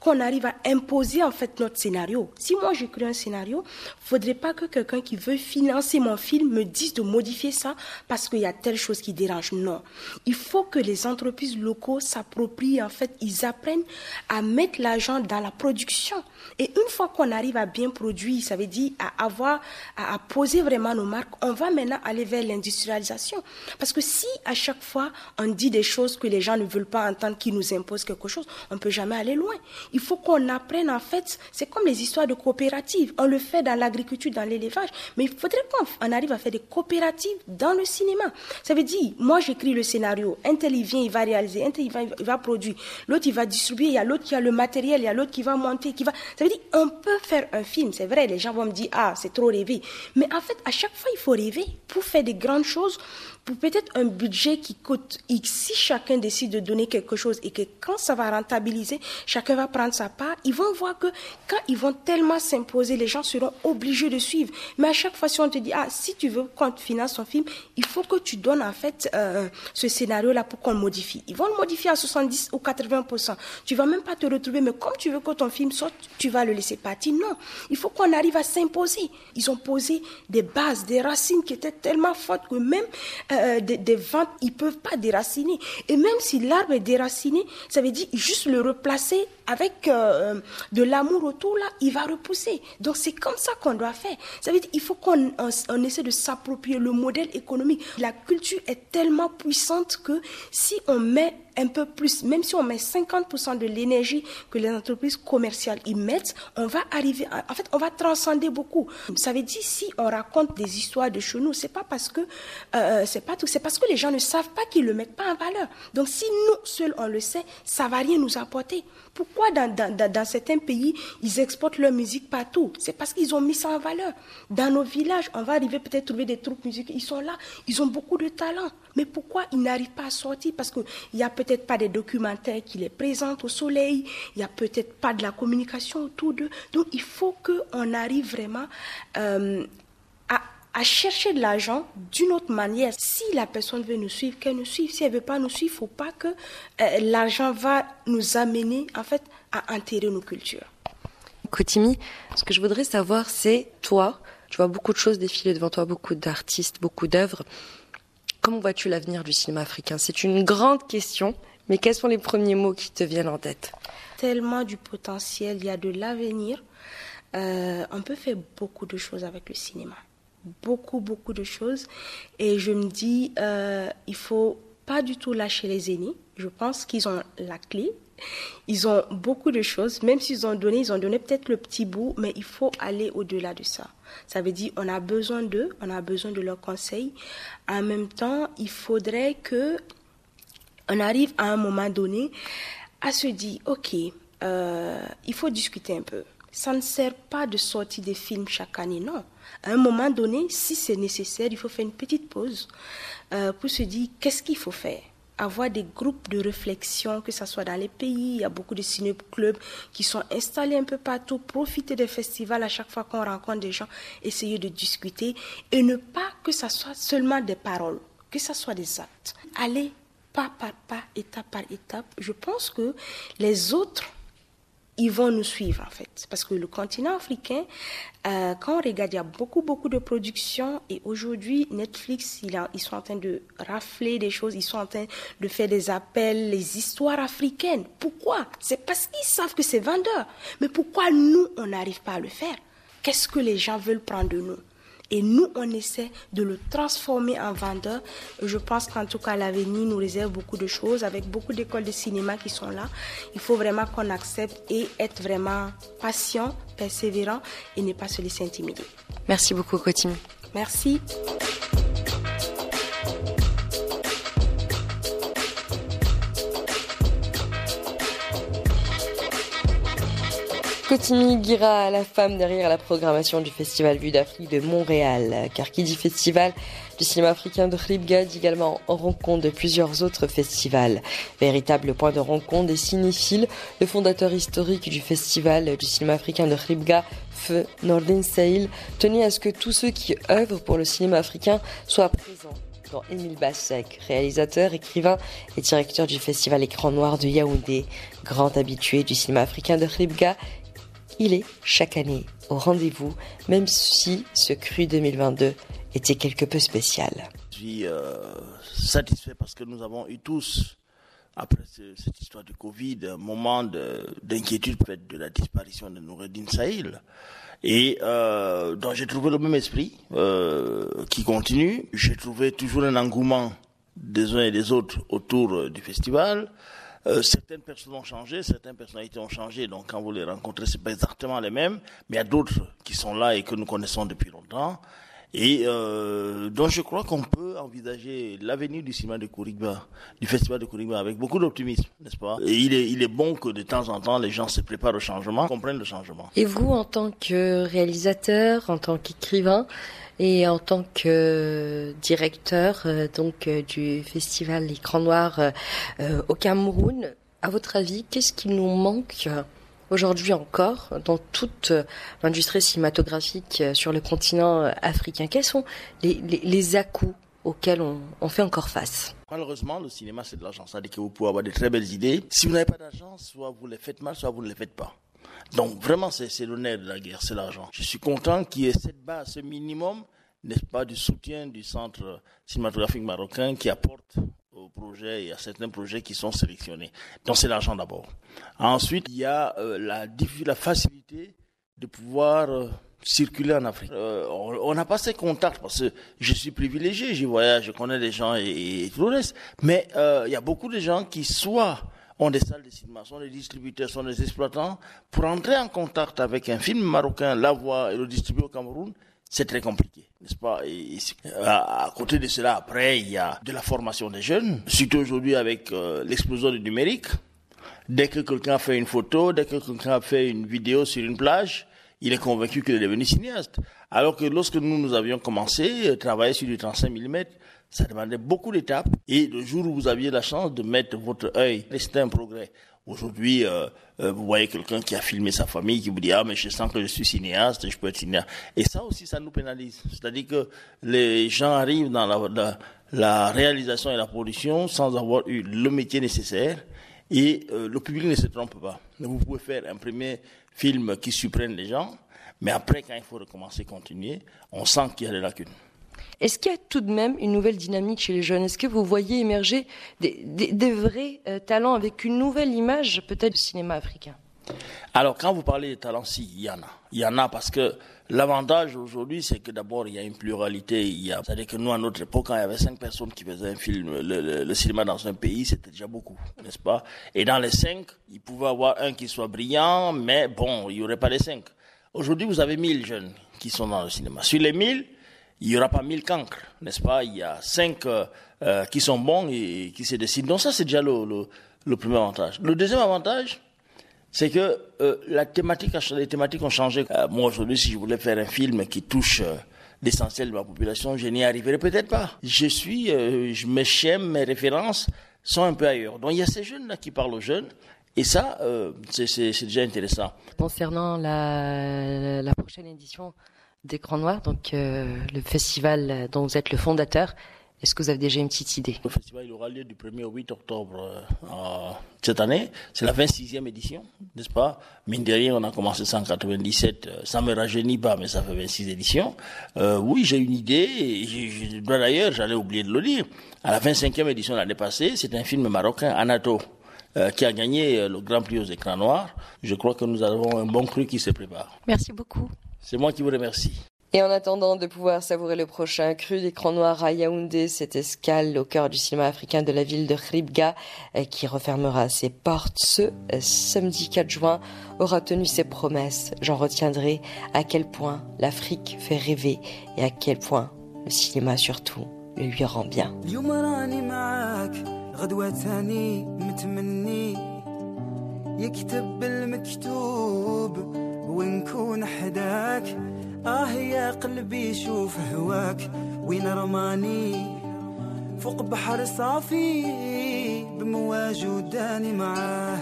qu'on arrive à imposer en fait notre scénario. Si moi j'écris un scénario, faudrait pas que quelqu'un qui veut financer mon film me dise de modifier ça parce qu'il y a telle chose qui dérange. Non, il faut que les entreprises locaux s'approprient en fait, ils apprennent à mettre l'argent dans la production. Et une fois qu'on arrive à bien produire, ça veut dire à avoir, à, poser vraiment nos marques, on va maintenant aller vers l'industrialisation. Parce que si à chaque fois on dit des choses que les gens ne veulent pas entendre, qui nous imposent quelque chose, on ne peut jamais aller loin. Il faut qu'on apprenne, en fait, c'est comme les histoires de coopératives. On le fait dans l'agriculture, dans l'élevage, mais il faudrait qu'on arrive à faire des coopératives dans le cinéma. Ça veut dire, moi j'écris le scénario, un tel il vient, il va réaliser, un tel il va, il va produire, l'autre il va distribuer, il y a l'autre qui a le matériel, il y a l'autre qui va monter, qui va... Ça veut dire, on peut faire un film, c'est vrai, les gens vont me dire, ah, c'est trop rêvé. Mais en fait, à chaque fois, il faut rêver pour faire des grandes choses pour peut-être un budget qui coûte X, si chacun décide de donner quelque chose et que quand ça va rentabiliser, chacun va prendre sa part, ils vont voir que quand ils vont tellement s'imposer, les gens seront obligés de suivre. Mais à chaque fois, si on te dit, ah, si tu veux qu'on finance ton film, il faut que tu donnes en fait euh, ce scénario-là pour qu'on le modifie. Ils vont le modifier à 70 ou 80%. Tu vas même pas te retrouver, mais comme tu veux que ton film sorte, tu vas le laisser partir. Non, il faut qu'on arrive à s'imposer. Ils ont posé des bases, des racines qui étaient tellement fortes que même... Euh, euh, des, ventes, ils peuvent pas déraciner. Et même si l'arbre est déraciné, ça veut dire juste le replacer avec euh, de l'amour autour, là, il va repousser. Donc c'est comme ça qu'on doit faire. Ça veut dire il faut qu'on on, essaie de s'approprier le modèle économique. La culture est tellement puissante que si on met un peu plus, même si on met 50% de l'énergie que les entreprises commerciales y mettent, on va arriver, en fait, on va transcender beaucoup. Ça veut dire si on raconte des histoires de chez nous, c'est pas parce que euh, c'est pas tout, c'est parce que les gens ne savent pas qu'ils le mettent pas en valeur. Donc si nous seuls on le sait, ça va rien nous apporter. Pourquoi dans, dans, dans, certains pays, ils exportent leur musique partout? C'est parce qu'ils ont mis ça en valeur. Dans nos villages, on va arriver peut-être trouver des troupes musicales. Ils sont là, ils ont beaucoup de talent. Mais pourquoi ils n'arrivent pas à sortir? Parce qu'il n'y a peut-être pas des documentaires qui les présentent au soleil, il n'y a peut-être pas de la communication autour d'eux. Donc il faut qu'on arrive vraiment euh, à chercher de l'argent d'une autre manière. Si la personne veut nous suivre, qu'elle nous suive. Si elle veut pas nous suivre, il faut pas que euh, l'argent va nous amener en fait à enterrer nos cultures. Kotimi, ce que je voudrais savoir, c'est toi, tu vois beaucoup de choses défiler devant toi, beaucoup d'artistes, beaucoup d'œuvres. Comment vois-tu l'avenir du cinéma africain? C'est une grande question, mais quels sont les premiers mots qui te viennent en tête? Tellement du potentiel, il y a de l'avenir. Euh, on peut faire beaucoup de choses avec le cinéma beaucoup, beaucoup de choses. Et je me dis, euh, il faut pas du tout lâcher les aînés. Je pense qu'ils ont la clé. Ils ont beaucoup de choses. Même s'ils ont donné, ils ont donné peut-être le petit bout, mais il faut aller au-delà de ça. Ça veut dire, on a besoin d'eux, on a besoin de leurs conseils. En même temps, il faudrait que on arrive à un moment donné à se dire, OK, euh, il faut discuter un peu. Ça ne sert pas de sortir des films chaque année, non à un moment donné, si c'est nécessaire, il faut faire une petite pause euh, pour se dire qu'est-ce qu'il faut faire avoir des groupes de réflexion, que ce soit dans les pays, il y a beaucoup de ciné-clubs qui sont installés un peu partout, profiter des festivals à chaque fois qu'on rencontre des gens, essayer de discuter et ne pas que ce soit seulement des paroles, que ce soit des actes. Aller pas par pas, étape par étape. Je pense que les autres ils vont nous suivre en fait. Parce que le continent africain, euh, quand on regarde, il y a beaucoup, beaucoup de productions et aujourd'hui, Netflix, ils sont en train de rafler des choses, ils sont en train de faire des appels, les histoires africaines. Pourquoi? C'est parce qu'ils savent que c'est vendeur. Mais pourquoi nous, on n'arrive pas à le faire? Qu'est-ce que les gens veulent prendre de nous? Et nous, on essaie de le transformer en vendeur. Je pense qu'en tout cas, l'avenir nous réserve beaucoup de choses avec beaucoup d'écoles de cinéma qui sont là. Il faut vraiment qu'on accepte et être vraiment patient, persévérant et ne pas se laisser intimider. Merci beaucoup, Kotimi. Merci. Kotimi Gira, la femme derrière la programmation du Festival Vue d'Afrique de Montréal. Car qui dit festival du cinéma africain de Ribga dit également en rencontre de plusieurs autres festivals. Véritable point de rencontre des cinéphiles, le fondateur historique du Festival du cinéma africain de Ribga, Feu Nordin Saïl, tenait à ce que tous ceux qui œuvrent pour le cinéma africain soient présents dont Émile Bassek, réalisateur, écrivain et directeur du festival Écran Noir de Yaoundé, grand habitué du cinéma africain de Ribga il est chaque année au rendez-vous, même si ce cru 2022 était quelque peu spécial. Je suis euh, satisfait parce que nous avons eu tous, après cette histoire de Covid, un moment d'inquiétude de la disparition de Noureddin Sahil. Et euh, donc j'ai trouvé le même esprit euh, qui continue. J'ai trouvé toujours un engouement des uns et des autres autour du festival. Certaines personnes ont changé, certaines personnalités ont changé, donc quand vous les rencontrez, c'est pas exactement les mêmes, mais il y a d'autres qui sont là et que nous connaissons depuis longtemps. Et euh, donc je crois qu'on peut envisager l'avenir du cinéma de Kourigba, du festival de Kourigba avec beaucoup d'optimisme, n'est-ce pas? Et il est, il est bon que de temps en temps les gens se préparent au changement, comprennent le changement. Et vous, en tant que réalisateur, en tant qu'écrivain et en tant que directeur euh, donc euh, du festival L'écran noir euh, au Cameroun, à votre avis, qu'est-ce qui nous manque aujourd'hui encore dans toute euh, l'industrie cinématographique euh, sur le continent euh, africain? Quels sont les, les, à-coups auxquels on, fait encore face? Malheureusement, le cinéma, c'est de l'argent. Ça veut dire que vous pouvez avoir de très belles idées. Si vous n'avez pas d'argent, soit vous les faites mal, soit vous ne les faites pas. Donc vraiment, c'est l'honneur de la guerre, c'est l'argent. Je suis content qu'il y ait cette base, ce minimum, n'est-ce pas, du soutien du centre cinématographique marocain qui apporte aux projets, il y a certains projets qui sont sélectionnés. Donc c'est l'argent d'abord. Ensuite, il y a euh, la, facilité de pouvoir euh, circuler en Afrique. Euh, on n'a pas ces contacts parce que je suis privilégié, j'y voyage, je connais des gens et, tout le reste. Mais il y a beaucoup de gens qui soit ont des salles de cinéma, sont des distributeurs, sont des exploitants, pour entrer en contact avec un film marocain, l'avoir et le distribuer au Cameroun, c'est très compliqué, n'est-ce pas? À, côté de cela, après, il y a de la formation des jeunes, surtout aujourd'hui avec euh, l'explosion du numérique. Dès que quelqu'un fait une photo, dès que quelqu'un fait une vidéo sur une plage, il est convaincu qu'il est devenu cinéaste. Alors que lorsque nous, nous avions commencé à travailler sur du 35 mm, ça demandait beaucoup d'étapes. Et le jour où vous aviez la chance de mettre votre œil, c'était un progrès. Aujourd'hui, euh, euh, vous voyez quelqu'un qui a filmé sa famille, qui vous dit ah mais je sens que je suis cinéaste, je peux être cinéaste. Et ça aussi, ça nous pénalise. C'est-à-dire que les gens arrivent dans la, réalisation et la production sans avoir eu le métier nécessaire. Et euh, le public ne se trompe pas. Vous pouvez faire un premier film qui surprenne les gens, mais après, quand il faut recommencer, continuer, on sent qu'il y a des lacunes. Est-ce qu'il y a tout de même une nouvelle dynamique chez les jeunes? Est-ce que vous voyez émerger des, vrais euh, talents avec une nouvelle image peut-être du cinéma africain? Alors quand vous parlez de talents, si, il y en a. Il y en a parce que l'avantage aujourd'hui, c'est que d'abord, il y a une pluralité. C'est-à-dire que nous, à notre époque, quand il y avait cinq personnes qui faisaient un film, le, cinéma dans un pays, c'était déjà beaucoup, n'est-ce pas? Et dans les cinq, il pouvait y avoir un qui soit brillant, mais bon, il n'y aurait pas les cinq. Aujourd'hui, vous avez mille jeunes qui sont dans le cinéma. Sur les mille, il n'y aura pas mille cancres, n'est-ce pas? Il y a cinq euh, euh, qui sont bons et, qui se décident. Donc ça, c'est déjà le, le, premier avantage. Le deuxième avantage, c'est que euh, la thématique, les thématiques ont changé. moi, aujourd'hui, si je voulais faire un film qui touche l'essentiel de ma population, je n'y arriverais peut-être pas. Je suis, je me chaîne, mes références sont un peu ailleurs. Donc il y a ces jeunes-là qui parlent aux jeunes. Et ça, c'est déjà intéressant. Concernant la, la prochaine édition d'Écran Noir, donc euh, le festival dont vous êtes le fondateur. Est-ce que vous avez déjà une petite idée? Le festival il aura lieu du 1er au 8 octobre euh, cette année. C'est la 26e édition, n'est-ce pas? Mine de rien, on a commencé en 97. Euh, ça me rajeunit pas, mais ça fait 26 éditions. oui, j'ai une idée. Et d'ailleurs, j'allais oublier de le dire. À la 25e édition l'année passée, c'est un film marocain, Anato, qui a gagné le Grand Prix aux écrans noirs. Je crois que nous avons un bon cru qui se prépare. Merci beaucoup. C'est moi qui vous remercie. Et en attendant de pouvoir savourer le prochain cru d'écran noir à Yaoundé, cette escale au cœur du cinéma africain de la ville de Ribga, euh, qui refermera ses portes ce euh, samedi 4 juin, aura tenu ses promesses. J'en retiendrai à quel point l'Afrique fait rêver et à quel point le cinéma surtout le lui rend bien. ونكون حداك آه يا قلبي شوف هواك. وين رماني فوق بحر صافي بمواج وداني معاه.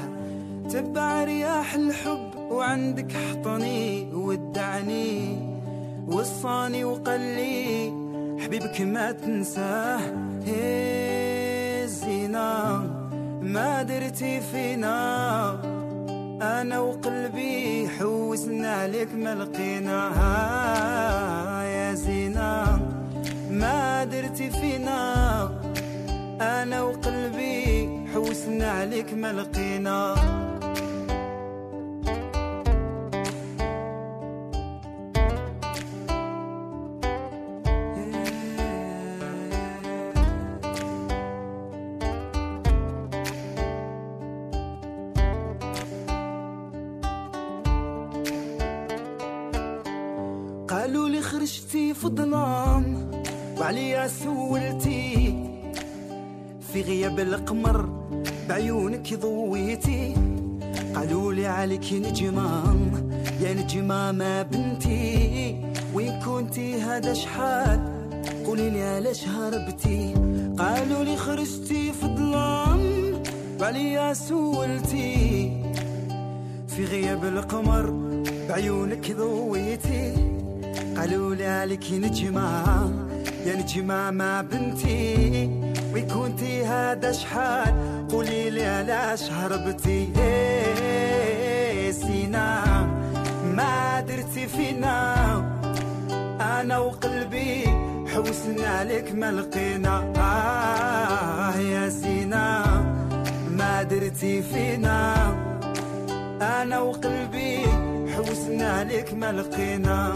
تبع رياح الحب وعندك حطني ودعني. وصاني وقلي حبيبك ما تنساه. هي الزينة ما درتي فينا. أنا وقلبي حوسنا عليك ما لقيناها يا زينة. ما درتي فينا. أنا وقلبي حوسنا عليك ما لقينا وعليا سولتي في غياب القمر بعيونك ضويتي. قالوا لي عليك نجمة يا نجمة ما بنتي. وين كنتي هذا شحال قولي لي علاش هربتي. قالوا لي خرجتي في الظلام وعليا سولتي في غياب القمر بعيونك ضويتي. قالوا لي عليك نجمة. يا نجمة ما بنتي وين كنتي هذا شحال؟ قولي لي علاش هربتي؟ إيه سينا ما درتي فينا. أنا وقلبي حوسنا عليك ما لقينا. آه يا سينا ما درتي فينا. أنا وقلبي حوسنا عليك ما لقينا.